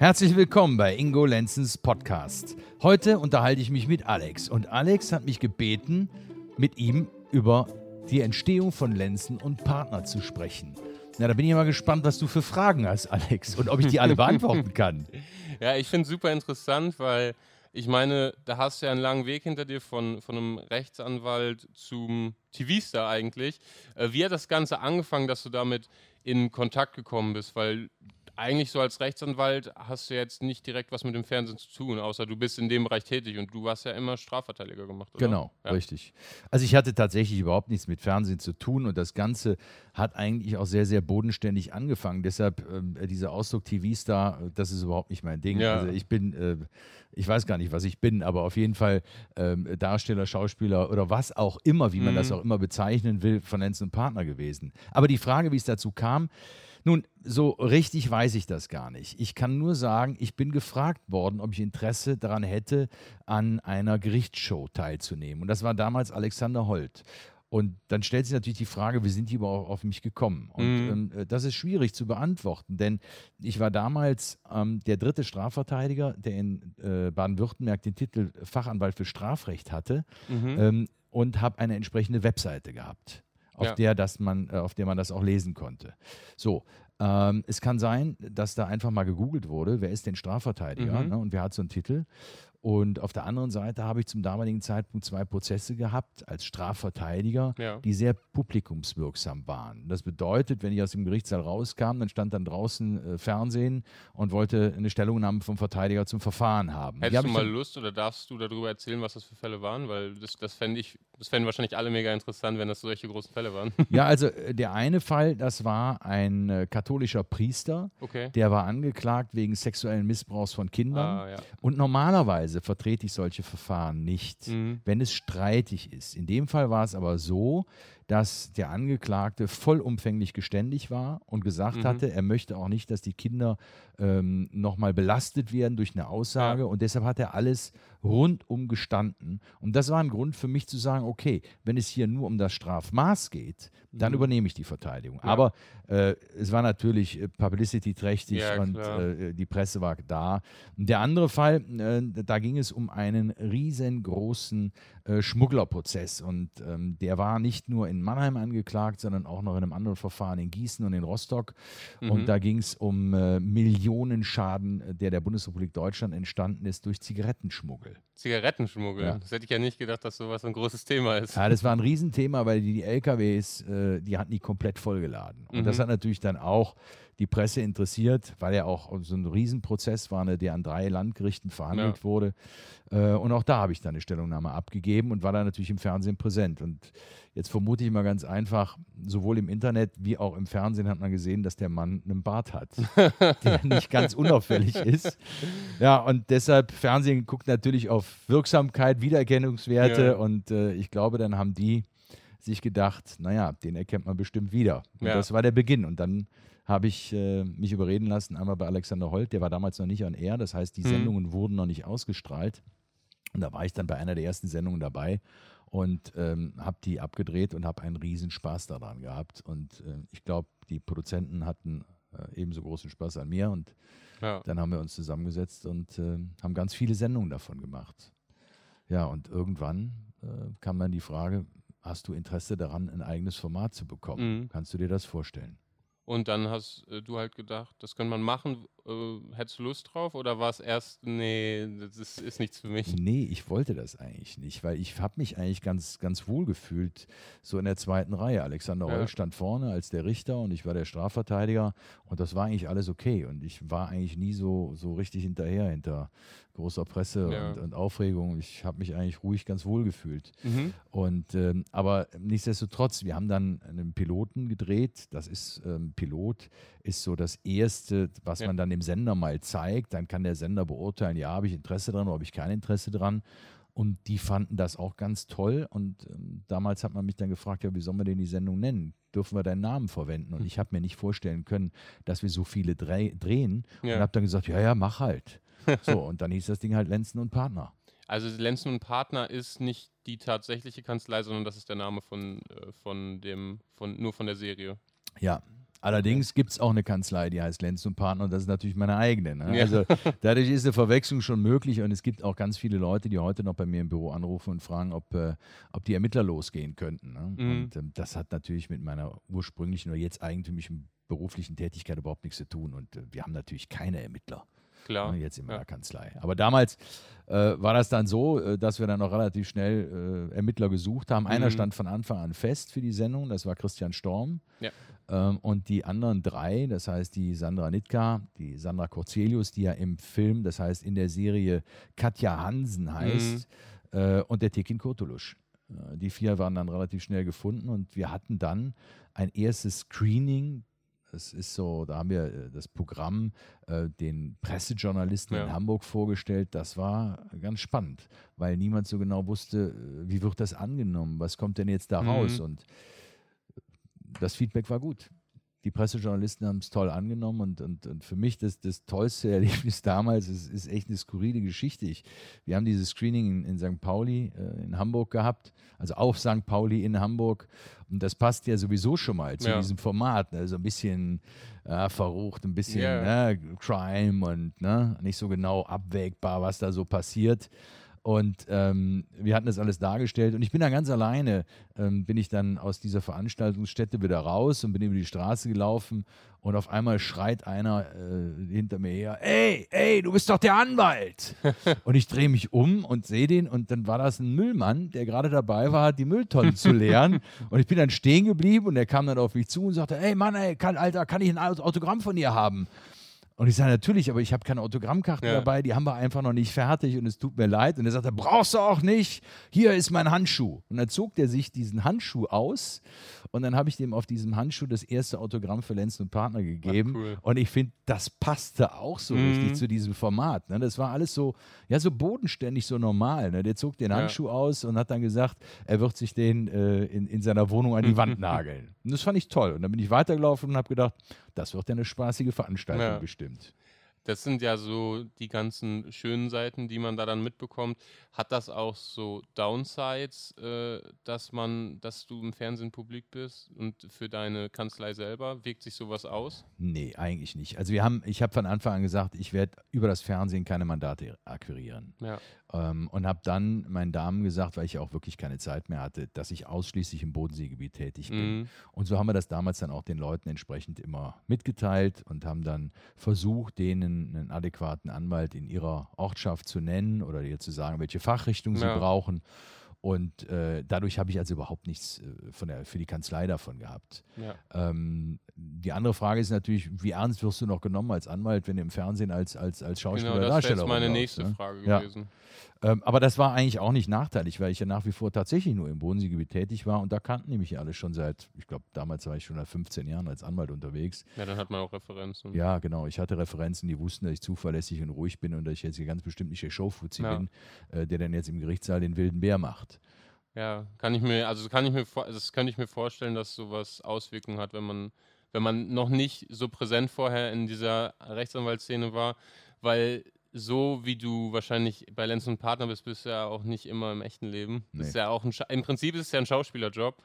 Herzlich willkommen bei Ingo Lenzens Podcast. Heute unterhalte ich mich mit Alex und Alex hat mich gebeten, mit ihm über die Entstehung von Lenzen und Partner zu sprechen. Na, da bin ich mal gespannt, was du für Fragen hast, Alex, und ob ich die alle beantworten kann. Ja, ich finde es super interessant, weil ich meine, da hast du ja einen langen Weg hinter dir von, von einem Rechtsanwalt zum TV-Star eigentlich. Äh, wie hat das Ganze angefangen, dass du damit in Kontakt gekommen bist? Weil eigentlich so als Rechtsanwalt hast du jetzt nicht direkt was mit dem Fernsehen zu tun, außer du bist in dem Bereich tätig und du hast ja immer Strafverteidiger gemacht, oder? Genau, ja. richtig. Also ich hatte tatsächlich überhaupt nichts mit Fernsehen zu tun und das Ganze hat eigentlich auch sehr, sehr bodenständig angefangen. Deshalb äh, dieser Ausdruck TV-Star, das ist überhaupt nicht mein Ding. Ja. Also ich bin, äh, ich weiß gar nicht, was ich bin, aber auf jeden Fall äh, Darsteller, Schauspieler oder was auch immer, wie man mhm. das auch immer bezeichnen will, von Lenz Partner gewesen. Aber die Frage, wie es dazu kam, nun, so richtig weiß ich das gar nicht. Ich kann nur sagen, ich bin gefragt worden, ob ich Interesse daran hätte, an einer Gerichtsshow teilzunehmen. Und das war damals Alexander Holt. Und dann stellt sich natürlich die Frage, wie sind die überhaupt auf mich gekommen? Und mhm. ähm, äh, das ist schwierig zu beantworten, denn ich war damals ähm, der dritte Strafverteidiger, der in äh, Baden-Württemberg den Titel Fachanwalt für Strafrecht hatte mhm. ähm, und habe eine entsprechende Webseite gehabt auf, ja. der, das man, äh, auf der man das auch lesen konnte. So, ähm, es kann sein, dass da einfach mal gegoogelt wurde, wer ist denn Strafverteidiger mhm. ne, und wer hat so einen Titel. Und auf der anderen Seite habe ich zum damaligen Zeitpunkt zwei Prozesse gehabt als Strafverteidiger, ja. die sehr publikumswirksam waren. Das bedeutet, wenn ich aus dem Gerichtssaal rauskam, dann stand dann draußen äh, Fernsehen und wollte eine Stellungnahme vom Verteidiger zum Verfahren haben. Hättest du mal Lust oder darfst du darüber erzählen, was das für Fälle waren? Weil das, das fände ich, das fänden wahrscheinlich alle mega interessant, wenn das solche großen Fälle waren. Ja, also äh, der eine Fall, das war ein äh, katholischer Priester, okay. der war angeklagt wegen sexuellen Missbrauchs von Kindern. Ah, ja. Und normalerweise Normalerweise vertrete ich solche Verfahren nicht, mhm. wenn es streitig ist. In dem Fall war es aber so, dass der Angeklagte vollumfänglich geständig war und gesagt mhm. hatte, er möchte auch nicht, dass die Kinder ähm, nochmal belastet werden durch eine Aussage. Ja. Und deshalb hat er alles rundum gestanden. Und das war ein Grund für mich zu sagen, okay, wenn es hier nur um das Strafmaß geht, dann mhm. übernehme ich die Verteidigung. Ja. Aber äh, es war natürlich äh, publicity-trächtig ja, und äh, die Presse war da. Der andere Fall, äh, da ging es um einen riesengroßen äh, Schmugglerprozess. Und ähm, der war nicht nur in Mannheim angeklagt, sondern auch noch in einem anderen Verfahren in Gießen und in Rostock. Mhm. Und da ging es um äh, Millionenschaden, der der Bundesrepublik Deutschland entstanden ist durch Zigarettenschmuggel. Zigarettenschmuggel? Ja. Das hätte ich ja nicht gedacht, dass sowas ein großes Thema ist. Ja, das war ein Riesenthema, weil die, die LKWs, äh, die hatten die komplett vollgeladen. Und mhm. das hat natürlich dann auch die Presse interessiert, weil ja auch so ein Riesenprozess war, ne, der an drei Landgerichten verhandelt ja. wurde. Äh, und auch da habe ich dann eine Stellungnahme abgegeben und war dann natürlich im Fernsehen präsent. Und jetzt vermute ich mal ganz einfach, sowohl im Internet wie auch im Fernsehen hat man gesehen, dass der Mann einen Bart hat, der nicht ganz unauffällig ist. Ja, und deshalb, Fernsehen guckt natürlich auf Wirksamkeit, Wiedererkennungswerte ja. und äh, ich glaube, dann haben die sich gedacht, naja, den erkennt man bestimmt wieder. Und ja. das war der Beginn. Und dann habe ich äh, mich überreden lassen, einmal bei Alexander Holt, der war damals noch nicht an Air, das heißt, die mhm. Sendungen wurden noch nicht ausgestrahlt. Und da war ich dann bei einer der ersten Sendungen dabei und ähm, habe die abgedreht und habe einen riesen Spaß daran gehabt. Und äh, ich glaube, die Produzenten hatten äh, ebenso großen Spaß an mir und ja. dann haben wir uns zusammengesetzt und äh, haben ganz viele Sendungen davon gemacht. Ja, und irgendwann äh, kam dann die Frage, hast du Interesse daran, ein eigenes Format zu bekommen? Mhm. Kannst du dir das vorstellen? Und dann hast äh, du halt gedacht, das könnte man machen. Äh, hättest du Lust drauf oder war es erst, nee, das ist, ist, nichts für mich? Nee, ich wollte das eigentlich nicht, weil ich habe mich eigentlich ganz, ganz wohl gefühlt, so in der zweiten Reihe. Alexander ja. Reul stand vorne als der Richter und ich war der Strafverteidiger und das war eigentlich alles okay. Und ich war eigentlich nie so, so richtig hinterher, hinter großer Presse ja. und, und, Aufregung. Ich habe mich eigentlich ruhig ganz wohl gefühlt. Mhm. Und, ähm, aber nichtsdestotrotz, wir haben dann einen Piloten gedreht. Das ist ähm, Pilot, ist so das Erste, was ja. man dann dem Sender mal zeigt. Dann kann der Sender beurteilen, ja, habe ich Interesse dran oder habe ich kein Interesse dran. Und die fanden das auch ganz toll. Und ähm, damals hat man mich dann gefragt, ja, wie sollen wir denn die Sendung nennen? Dürfen wir deinen Namen verwenden? Und hm. ich habe mir nicht vorstellen können, dass wir so viele drehen. Ja. Und habe dann gesagt, ja, ja, mach halt. so, und dann hieß das Ding halt Lenzen und Partner. Also Lenzen und Partner ist nicht die tatsächliche Kanzlei, sondern das ist der Name von, äh, von dem, von, nur von der Serie. Ja, Allerdings gibt es auch eine Kanzlei, die heißt Lenz und Partner und das ist natürlich meine eigene. Ne? Ja. Also dadurch ist eine Verwechslung schon möglich und es gibt auch ganz viele Leute, die heute noch bei mir im Büro anrufen und fragen, ob, äh, ob die Ermittler losgehen könnten. Ne? Mhm. Und ähm, das hat natürlich mit meiner ursprünglichen oder jetzt eigentümlichen beruflichen Tätigkeit überhaupt nichts zu tun und äh, wir haben natürlich keine Ermittler. Klar. Ne, jetzt in meiner ja. Kanzlei. Aber damals äh, war das dann so, äh, dass wir dann auch relativ schnell äh, Ermittler gesucht haben. Einer mhm. stand von Anfang an fest für die Sendung, das war Christian Storm. Ja. Ähm, und die anderen drei, das heißt die Sandra Nitka, die Sandra Corzelius, die ja im Film, das heißt in der Serie Katja Hansen heißt, mhm. Äh, und der Tekin Kurtulusch. Äh, die vier waren dann relativ schnell gefunden und wir hatten dann ein erstes Screening es ist so, da haben wir äh, das Programm äh, den Pressejournalisten ja. in Hamburg vorgestellt. Das war ganz spannend, weil niemand so genau wusste, äh, wie wird das angenommen, was kommt denn jetzt da raus. Mhm. Und das Feedback war gut die Pressejournalisten haben es toll angenommen und, und, und für mich das, das tollste Erlebnis damals ist, ist echt eine skurrile Geschichte. Ich, wir haben dieses Screening in, in St. Pauli äh, in Hamburg gehabt, also auf St. Pauli in Hamburg und das passt ja sowieso schon mal zu ja. diesem Format, ne? so ein bisschen äh, verrucht, ein bisschen yeah. ne? Crime und ne? nicht so genau abwägbar, was da so passiert. Und ähm, wir hatten das alles dargestellt und ich bin dann ganz alleine, ähm, bin ich dann aus dieser Veranstaltungsstätte wieder raus und bin über die Straße gelaufen und auf einmal schreit einer äh, hinter mir her, ey, ey, du bist doch der Anwalt. und ich drehe mich um und sehe den und dann war das ein Müllmann, der gerade dabei war, die Mülltonnen zu leeren. und ich bin dann stehen geblieben und er kam dann auf mich zu und sagte, ey Mann, ey, kann, Alter, kann ich ein Autogramm von dir haben? Und ich sage, natürlich, aber ich habe keine Autogrammkarten ja. dabei, die haben wir einfach noch nicht fertig und es tut mir leid. Und er sagte, brauchst du auch nicht, hier ist mein Handschuh. Und dann zog der sich diesen Handschuh aus und dann habe ich dem auf diesem Handschuh das erste Autogramm für Lenz und Partner gegeben. Ach, cool. Und ich finde, das passte auch so mhm. richtig zu diesem Format. Ne? Das war alles so, ja, so bodenständig, so normal. Ne? Der zog den Handschuh ja. aus und hat dann gesagt, er wird sich den äh, in, in seiner Wohnung an die Wand nageln. Und das fand ich toll. Und dann bin ich weitergelaufen und habe gedacht, das wird ja eine spaßige Veranstaltung ja. bestimmt. Das sind ja so die ganzen schönen Seiten, die man da dann mitbekommt. Hat das auch so Downsides, äh, dass man, dass du im Fernsehen publik bist und für deine Kanzlei selber? Wirkt sich sowas aus? Nee, eigentlich nicht. Also wir haben, ich habe von Anfang an gesagt, ich werde über das Fernsehen keine Mandate akquirieren. Ja. Ähm, und habe dann meinen Damen gesagt, weil ich auch wirklich keine Zeit mehr hatte, dass ich ausschließlich im Bodenseegebiet tätig bin. Mhm. Und so haben wir das damals dann auch den Leuten entsprechend immer mitgeteilt und haben dann versucht, denen einen adäquaten Anwalt in ihrer Ortschaft zu nennen oder ihr zu sagen, welche Fachrichtung sie ja. brauchen. Und äh, dadurch habe ich also überhaupt nichts äh, von der, für die Kanzlei davon gehabt. Ja. Ähm, die andere Frage ist natürlich, wie ernst wirst du noch genommen als Anwalt, wenn du im Fernsehen als, als, als Schauspieler genau, das ist meine nächste ne? Frage gewesen. Ähm, aber das war eigentlich auch nicht nachteilig, weil ich ja nach wie vor tatsächlich nur im Bodenseegebiet tätig war und da kannten die mich ja alle schon seit, ich glaube, damals war ich schon seit 15 Jahren als Anwalt unterwegs. Ja, dann hat man auch Referenzen. Ja, genau. Ich hatte Referenzen, die wussten, dass ich zuverlässig und ruhig bin und dass ich jetzt hier ganz bestimmt nicht der Showfuzzi ja. bin, äh, der dann jetzt im Gerichtssaal den wilden Bär macht. Ja, kann ich mir, also kann ich mir, das kann ich mir vorstellen, dass sowas Auswirkungen hat, wenn man, wenn man noch nicht so präsent vorher in dieser Rechtsanwaltsszene war, weil so wie du wahrscheinlich bei Lenz und Partner bist, bist du ja auch nicht immer im echten Leben. Nee. Ist ja auch ein Im Prinzip ist es ja ein Schauspielerjob.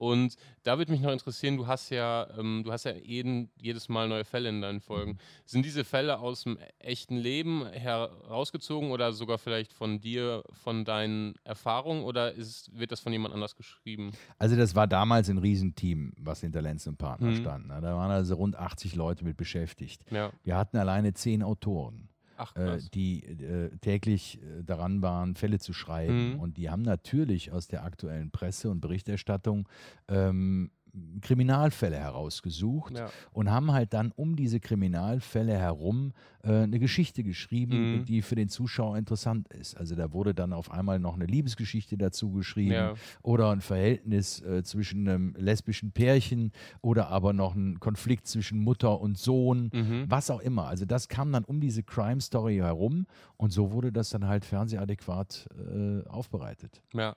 Und da würde mich noch interessieren, du hast ja, ähm, du hast ja jeden, jedes Mal neue Fälle in deinen Folgen. Sind diese Fälle aus dem echten Leben herausgezogen oder sogar vielleicht von dir, von deinen Erfahrungen oder ist, wird das von jemand anders geschrieben? Also das war damals ein Riesenteam, was hinter Lenz und Partner mhm. stand. Ne? Da waren also rund 80 Leute mit beschäftigt. Ja. Wir hatten alleine zehn Autoren. Ach, äh, die äh, täglich äh, daran waren, Fälle zu schreiben. Mhm. Und die haben natürlich aus der aktuellen Presse und Berichterstattung ähm, Kriminalfälle herausgesucht ja. und haben halt dann um diese Kriminalfälle herum äh, eine Geschichte geschrieben, mhm. die für den Zuschauer interessant ist. Also da wurde dann auf einmal noch eine Liebesgeschichte dazu geschrieben ja. oder ein Verhältnis äh, zwischen einem lesbischen Pärchen oder aber noch ein Konflikt zwischen Mutter und Sohn, mhm. was auch immer. Also das kam dann um diese Crime Story herum und so wurde das dann halt fernsehadäquat äh, aufbereitet. Ja,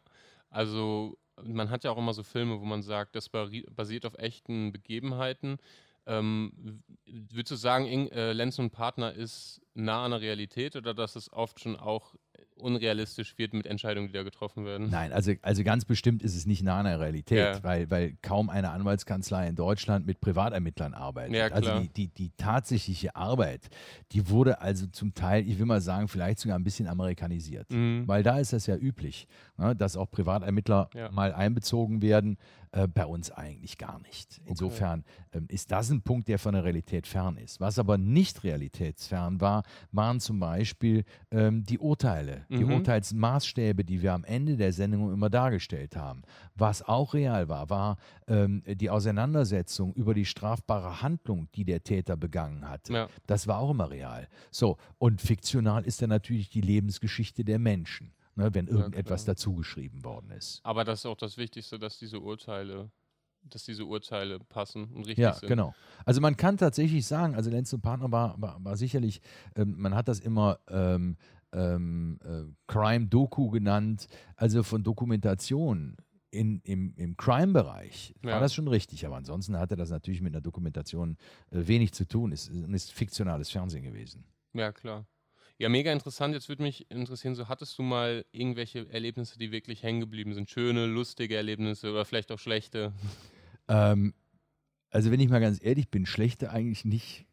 also man hat ja auch immer so Filme, wo man sagt, das basiert auf echten Begebenheiten. Ähm, würdest du sagen, Ing, äh, Lenz und Partner ist nah an der Realität oder dass es oft schon auch unrealistisch wird mit Entscheidungen, die da getroffen werden. Nein, also, also ganz bestimmt ist es nicht nah an der Realität, ja. weil, weil kaum eine Anwaltskanzlei in Deutschland mit Privatermittlern arbeitet. Ja, also die, die, die tatsächliche Arbeit, die wurde also zum Teil, ich will mal sagen, vielleicht sogar ein bisschen amerikanisiert. Mhm. Weil da ist das ja üblich, ne, dass auch Privatermittler ja. mal einbezogen werden. Äh, bei uns eigentlich gar nicht. Insofern okay. ähm, ist das ein Punkt, der von der Realität fern ist. Was aber nicht realitätsfern war, waren zum Beispiel ähm, die Urteile, mhm. die Urteilsmaßstäbe, die wir am Ende der Sendung immer dargestellt haben. Was auch real war, war ähm, die Auseinandersetzung über die strafbare Handlung, die der Täter begangen hat. Ja. Das war auch immer real. So, und fiktional ist dann natürlich die Lebensgeschichte der Menschen ne, wenn irgendetwas ja, dazugeschrieben worden ist. Aber das ist auch das Wichtigste, dass diese Urteile dass diese Urteile passen und richtig ja, sind. Ja, genau. Also man kann tatsächlich sagen, also Lenz und Partner war, war, war sicherlich, ähm, man hat das immer ähm, ähm, äh, Crime-Doku genannt, also von Dokumentation in, im, im Crime-Bereich ja. war das schon richtig, aber ansonsten hatte das natürlich mit einer Dokumentation äh, wenig zu tun. Es ist, ist fiktionales Fernsehen gewesen. Ja, klar. Ja, mega interessant. Jetzt würde mich interessieren, so hattest du mal irgendwelche Erlebnisse, die wirklich hängen geblieben sind? Schöne, lustige Erlebnisse oder vielleicht auch schlechte? Ähm, also wenn ich mal ganz ehrlich bin, schlechte eigentlich nicht.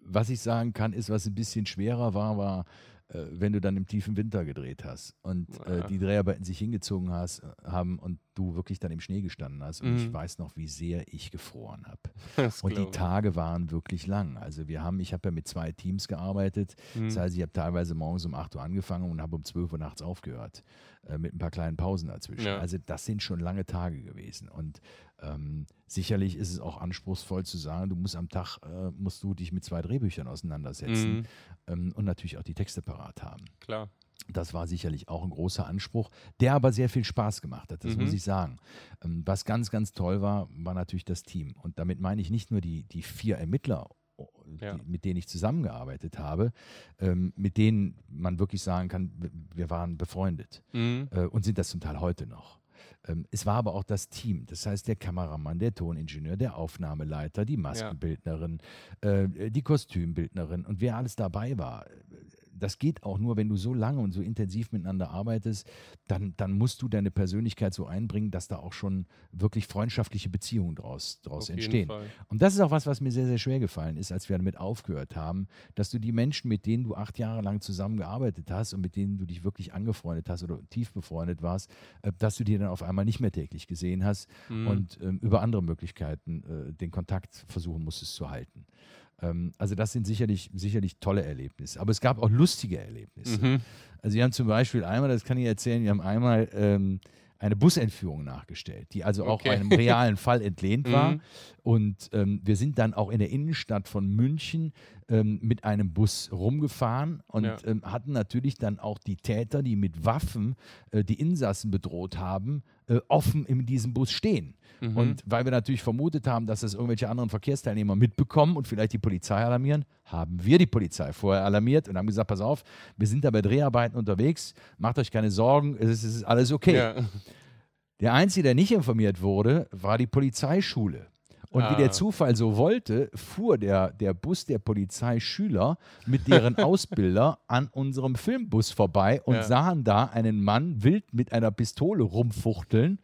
Was ich sagen kann, ist, was ein bisschen schwerer war, war äh, wenn du dann im tiefen Winter gedreht hast und äh, die Dreharbeiten sich hingezogen hast, äh, haben und du wirklich dann im Schnee gestanden hast. Und mhm. ich weiß noch, wie sehr ich gefroren habe. Und die Tage waren wirklich lang. Also wir haben, ich habe ja mit zwei Teams gearbeitet. Mhm. Das heißt, ich habe teilweise morgens um 8 Uhr angefangen und habe um 12 Uhr nachts aufgehört. Äh, mit ein paar kleinen Pausen dazwischen. Ja. Also das sind schon lange Tage gewesen. Und ähm, sicherlich ist es auch anspruchsvoll zu sagen, du musst am Tag, äh, musst du dich mit zwei Drehbüchern auseinandersetzen mhm. ähm, und natürlich auch die Texte parat haben. Klar. Das war sicherlich auch ein großer Anspruch, der aber sehr viel Spaß gemacht hat, das mhm. muss ich sagen. Ähm, was ganz, ganz toll war, war natürlich das Team. Und damit meine ich nicht nur die, die vier Ermittler ja. die, mit denen ich zusammengearbeitet habe, ähm, mit denen man wirklich sagen kann, wir waren befreundet mhm. äh, und sind das zum Teil heute noch. Ähm, es war aber auch das Team, das heißt der Kameramann, der Toningenieur, der Aufnahmeleiter, die Maskenbildnerin, ja. äh, die Kostümbildnerin und wer alles dabei war das geht auch nur, wenn du so lange und so intensiv miteinander arbeitest, dann, dann musst du deine Persönlichkeit so einbringen, dass da auch schon wirklich freundschaftliche Beziehungen daraus draus entstehen. Und das ist auch was, was mir sehr, sehr schwer gefallen ist, als wir damit aufgehört haben, dass du die Menschen, mit denen du acht Jahre lang zusammengearbeitet hast und mit denen du dich wirklich angefreundet hast oder tief befreundet warst, äh, dass du die dann auf einmal nicht mehr täglich gesehen hast mhm. und ähm, über andere Möglichkeiten äh, den Kontakt versuchen musstest zu halten. Ähm, also das sind sicherlich, sicherlich tolle Erlebnisse. Aber es gab auch lustige Erlebnisse. Mhm. Also wir haben zum Beispiel einmal, das kann ich erzählen, wir haben einmal ähm, eine Busentführung nachgestellt, die also auch einem realen Fall entlehnt war. Mhm. Und ähm, wir sind dann auch in der Innenstadt von München ähm, mit einem Bus rumgefahren und ja. ähm, hatten natürlich dann auch die Täter, die mit Waffen äh, die Insassen bedroht haben, äh, offen in diesem Bus stehen. Mhm. Und weil wir natürlich vermutet haben, dass das irgendwelche anderen Verkehrsteilnehmer mitbekommen und vielleicht die Polizei alarmieren, haben wir die Polizei vorher alarmiert und haben gesagt, pass auf, wir sind da bei Dreharbeiten unterwegs, macht euch keine Sorgen, es ist, es ist alles okay. Ja. Der Einzige, der nicht informiert wurde, war die Polizeischule. Und ah. wie der ah. Zufall so wollte, fuhr der, der Bus der Polizeischüler mit deren Ausbilder an unserem Filmbus vorbei und ja. sahen da einen Mann wild mit einer Pistole rumfuchteln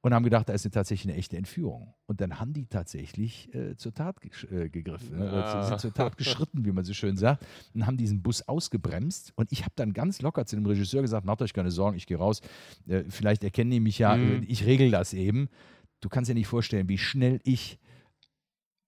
und haben gedacht, da ist tatsächlich eine echte Entführung. Und dann haben die tatsächlich äh, zur Tat äh, gegriffen, ne? ah. sind zur Tat geschritten, wie man so schön sagt, und haben diesen Bus ausgebremst. Und ich habe dann ganz locker zu dem Regisseur gesagt, macht euch keine Sorgen, ich gehe raus. Äh, vielleicht erkennen die mich ja, mhm. ich regel das eben du kannst dir nicht vorstellen, wie schnell ich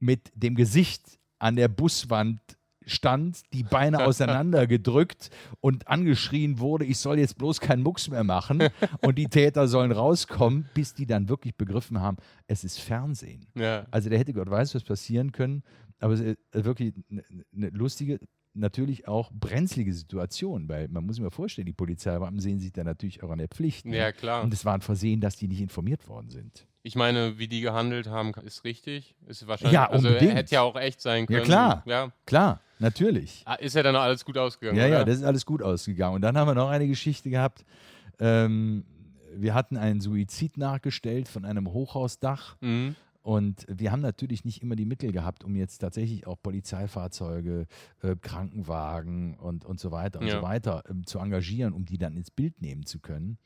mit dem Gesicht an der Buswand stand, die Beine auseinandergedrückt und angeschrien wurde, ich soll jetzt bloß keinen Mucks mehr machen und die Täter sollen rauskommen, bis die dann wirklich begriffen haben, es ist Fernsehen. Ja. Also der hätte Gott weiß, was passieren können, aber es ist wirklich eine ne lustige, natürlich auch brenzlige Situation, weil man muss sich mal vorstellen, die Polizeibeamten sehen sich da natürlich auch an der Pflicht. Ne? Ja, klar. Und es war ein Versehen, dass die nicht informiert worden sind. Ich meine, wie die gehandelt haben, ist richtig. Ist wahrscheinlich, ja, also hätte ja auch echt sein können. Ja, klar. Ja. Klar, natürlich. Ah, ist ja dann auch alles gut ausgegangen. Ja, oder? ja, das ist alles gut ausgegangen. Und dann haben wir noch eine Geschichte gehabt. Ähm, wir hatten einen Suizid nachgestellt von einem Hochhausdach. Mhm. Und wir haben natürlich nicht immer die Mittel gehabt, um jetzt tatsächlich auch Polizeifahrzeuge, äh, Krankenwagen und, und so weiter und ja. so weiter ähm, zu engagieren, um die dann ins Bild nehmen zu können.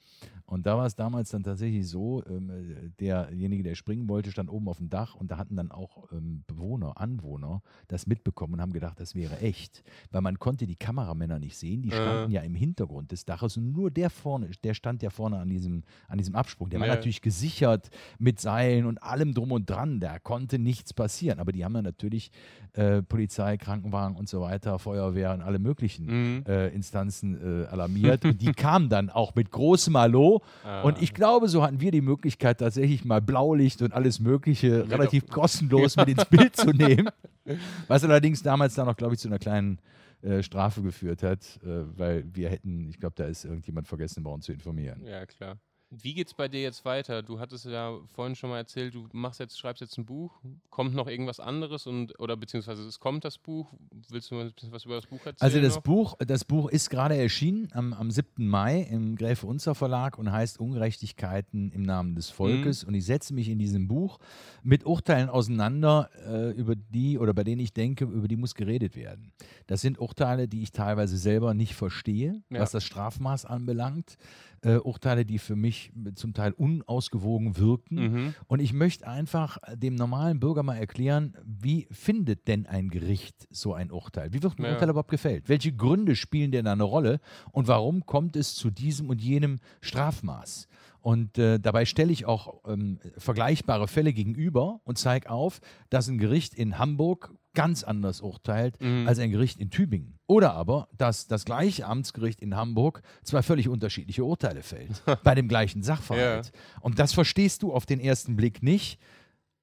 Und da war es damals dann tatsächlich so, ähm, äh, derjenige, der springen wollte, stand oben auf dem Dach und da hatten dann auch ähm, Bewohner, Anwohner das mitbekommen und haben gedacht, das wäre echt. Weil man konnte die Kameramänner nicht sehen, die standen äh. ja im Hintergrund des Daches und nur der vorne, der stand ja vorne an diesem, an diesem Absprung. Der war natürlich gesichert mit Seilen und allem drum und dran. Da konnte nichts passieren. Aber die haben dann natürlich äh, Polizei, Krankenwagen und so weiter, Feuerwehr und alle möglichen mhm. äh, Instanzen äh, alarmiert. und die kamen dann auch mit großem Hallo. Ah. Und ich glaube, so hatten wir die Möglichkeit, tatsächlich mal Blaulicht und alles Mögliche ja, relativ doch. kostenlos mit ins Bild zu nehmen. Was allerdings damals dann noch, glaube ich, zu einer kleinen äh, Strafe geführt hat, äh, weil wir hätten, ich glaube, da ist irgendjemand vergessen, uns zu informieren. Ja, klar. Wie geht's bei dir jetzt weiter? Du hattest ja vorhin schon mal erzählt, du machst jetzt, schreibst jetzt ein Buch. Kommt noch irgendwas anderes und oder beziehungsweise es kommt das Buch. Willst du mal ein bisschen was über das Buch erzählen? Also das noch? Buch, das Buch ist gerade erschienen am, am 7. Mai im Gräfe Unzer Verlag und heißt Ungerechtigkeiten im Namen des Volkes. Mhm. Und ich setze mich in diesem Buch mit Urteilen auseinander, äh, über die oder bei denen ich denke, über die muss geredet werden. Das sind Urteile, die ich teilweise selber nicht verstehe, ja. was das Strafmaß anbelangt äh, Urteile, die für mich zum Teil unausgewogen wirken. Mhm. Und ich möchte einfach dem normalen Bürger mal erklären, wie findet denn ein Gericht so ein Urteil? Wie wird ein ja. Urteil überhaupt gefällt? Welche Gründe spielen denn da eine Rolle? Und warum kommt es zu diesem und jenem Strafmaß? Und äh, dabei stelle ich auch ähm, vergleichbare Fälle gegenüber und zeige auf, dass ein Gericht in Hamburg ganz anders urteilt mhm. als ein Gericht in Tübingen. Oder aber, dass das gleiche Amtsgericht in Hamburg zwei völlig unterschiedliche Urteile fällt bei dem gleichen Sachverhalt. Ja. Und das verstehst du auf den ersten Blick nicht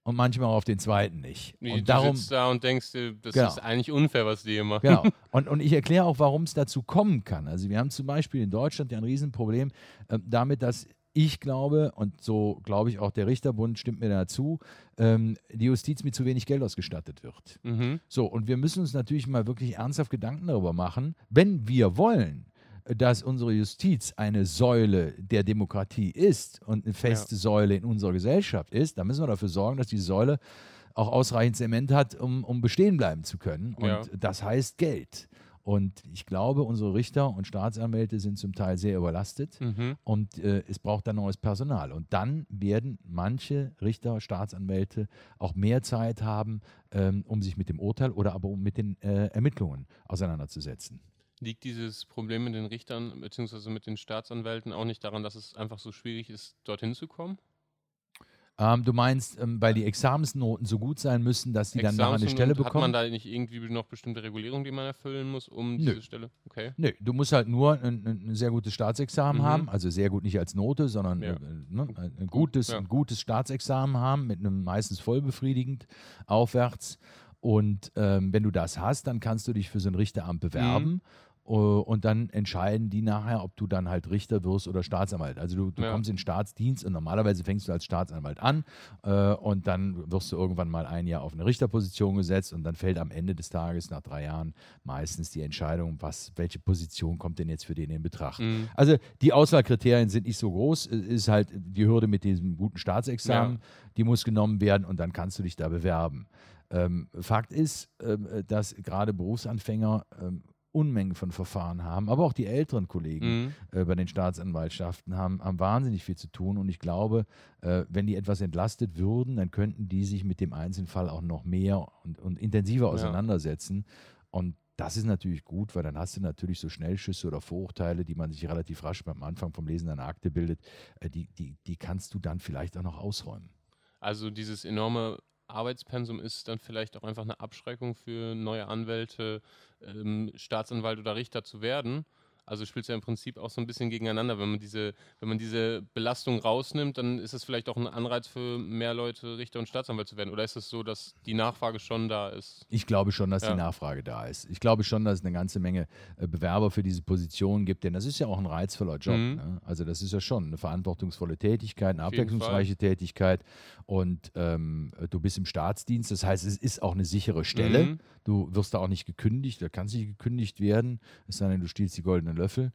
und manchmal auf den zweiten nicht. Nee, und du darum, sitzt da und denkst, das genau. ist eigentlich unfair, was die hier machen. Genau. Und, und ich erkläre auch, warum es dazu kommen kann. Also wir haben zum Beispiel in Deutschland ja ein Riesenproblem äh, damit, dass ich glaube, und so glaube ich auch der Richterbund stimmt mir dazu, ähm, die Justiz mit zu wenig Geld ausgestattet wird. Mhm. So, und wir müssen uns natürlich mal wirklich ernsthaft Gedanken darüber machen, wenn wir wollen, dass unsere Justiz eine Säule der Demokratie ist und eine feste ja. Säule in unserer Gesellschaft ist, dann müssen wir dafür sorgen, dass die Säule auch ausreichend Zement hat, um, um bestehen bleiben zu können. Und ja. das heißt Geld. Und ich glaube, unsere Richter und Staatsanwälte sind zum Teil sehr überlastet mhm. und äh, es braucht dann neues Personal. Und dann werden manche Richter, Staatsanwälte auch mehr Zeit haben, ähm, um sich mit dem Urteil oder aber um mit den äh, Ermittlungen auseinanderzusetzen. Liegt dieses Problem mit den Richtern bzw. mit den Staatsanwälten auch nicht daran, dass es einfach so schwierig ist, dorthin zu kommen? Ähm, du meinst, ähm, weil die Examensnoten so gut sein müssen, dass sie dann nachher eine Stelle bekommen? Hat man da nicht irgendwie noch bestimmte Regulierungen, die man erfüllen muss, um Nö. diese Stelle? Okay. Nö, du musst halt nur ein, ein sehr gutes Staatsexamen mhm. haben, also sehr gut nicht als Note, sondern ja. äh, ne, ein, gutes, ja. ein gutes Staatsexamen haben, mit einem meistens vollbefriedigend aufwärts. Und ähm, wenn du das hast, dann kannst du dich für so ein Richteramt bewerben. Mhm. Äh, und dann entscheiden die nachher, ob du dann halt Richter wirst oder Staatsanwalt. Also du, du ja. kommst in Staatsdienst und normalerweise fängst du als Staatsanwalt an äh, und dann wirst du irgendwann mal ein Jahr auf eine Richterposition gesetzt und dann fällt am Ende des Tages nach drei Jahren meistens die Entscheidung, was, welche Position kommt denn jetzt für den in Betracht. Mhm. Also die Auswahlkriterien sind nicht so groß, es ist halt die Hürde mit diesem guten Staatsexamen, ja. die muss genommen werden und dann kannst du dich da bewerben. Ähm, Fakt ist, ähm, dass gerade Berufsanfänger ähm, Unmengen von Verfahren haben, aber auch die älteren Kollegen mhm. äh, bei den Staatsanwaltschaften haben, haben wahnsinnig viel zu tun. Und ich glaube, äh, wenn die etwas entlastet würden, dann könnten die sich mit dem Einzelfall auch noch mehr und, und intensiver auseinandersetzen. Ja. Und das ist natürlich gut, weil dann hast du natürlich so Schnellschüsse oder Vorurteile, die man sich relativ rasch beim Anfang vom Lesen einer Akte bildet, äh, die, die, die kannst du dann vielleicht auch noch ausräumen. Also dieses enorme Arbeitspensum ist dann vielleicht auch einfach eine Abschreckung für neue Anwälte, ähm, Staatsanwalt oder Richter zu werden. Also spielt es ja im Prinzip auch so ein bisschen gegeneinander. Wenn man diese, wenn man diese Belastung rausnimmt, dann ist es vielleicht auch ein Anreiz für mehr Leute, Richter und Staatsanwalt zu werden. Oder ist es so, dass die Nachfrage schon da ist? Ich glaube schon, dass ja. die Nachfrage da ist. Ich glaube schon, dass es eine ganze Menge äh, Bewerber für diese Position gibt, denn das ist ja auch ein reizvoller Job. Mhm. Ne? Also das ist ja schon eine verantwortungsvolle Tätigkeit, eine abwechslungsreiche Tätigkeit. Und ähm, du bist im Staatsdienst, das heißt, es ist auch eine sichere Stelle. Mhm. Du wirst da auch nicht gekündigt, da kannst nicht gekündigt werden, es sei denn, du stiehlst die goldenen Löffel.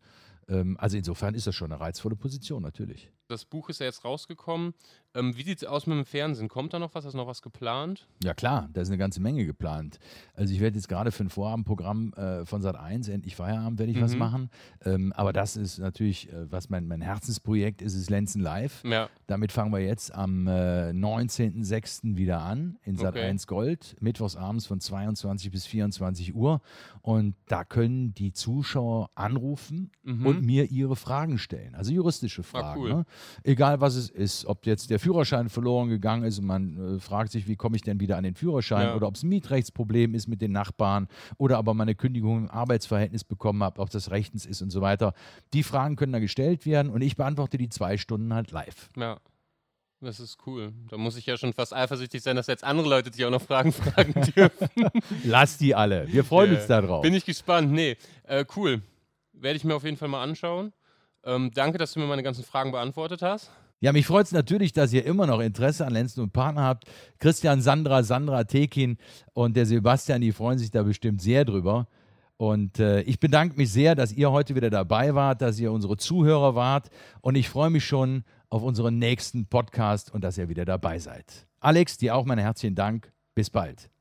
Ähm, also insofern ist das schon eine reizvolle Position, natürlich. Das Buch ist ja jetzt rausgekommen. Ähm, wie sieht es aus mit dem Fernsehen? Kommt da noch was? Hast du noch was geplant? Ja klar, da ist eine ganze Menge geplant. Also ich werde jetzt gerade für ein Vorabendprogramm äh, von Sat 1, endlich Feierabend, werde ich mhm. was machen. Ähm, aber das ist natürlich, äh, was mein, mein Herzensprojekt ist, ist Lenzen Live. Ja. Damit fangen wir jetzt am äh, 19.06. wieder an in Sat okay. 1 Gold, mittwochsabends von 22 bis 24 Uhr. Und da können die Zuschauer anrufen mhm. und mir ihre Fragen stellen. Also juristische ah, Fragen. Ah, cool. ne? Egal was es ist, ob jetzt der Führerschein verloren gegangen ist und man äh, fragt sich, wie komme ich denn wieder an den Führerschein ja. oder ob es ein Mietrechtsproblem ist mit den Nachbarn oder aber meine Kündigung im Arbeitsverhältnis bekommen habe, ob das rechtens ist und so weiter. Die Fragen können da gestellt werden und ich beantworte die zwei Stunden halt live. Ja. Das ist cool. Da muss ich ja schon fast eifersüchtig sein, dass jetzt andere Leute dich auch noch Fragen fragen dürfen. Lass die alle. Wir freuen yeah. uns darauf. Bin ich gespannt. Nee, äh, cool. Werde ich mir auf jeden Fall mal anschauen. Ähm, danke, dass du mir meine ganzen Fragen beantwortet hast. Ja, mich freut es natürlich, dass ihr immer noch Interesse an Lenzen und Partner habt. Christian, Sandra, Sandra, Tekin und der Sebastian, die freuen sich da bestimmt sehr drüber. Und äh, ich bedanke mich sehr, dass ihr heute wieder dabei wart, dass ihr unsere Zuhörer wart. Und ich freue mich schon auf unseren nächsten Podcast und dass ihr wieder dabei seid. Alex, dir auch mein herzlichen Dank. Bis bald.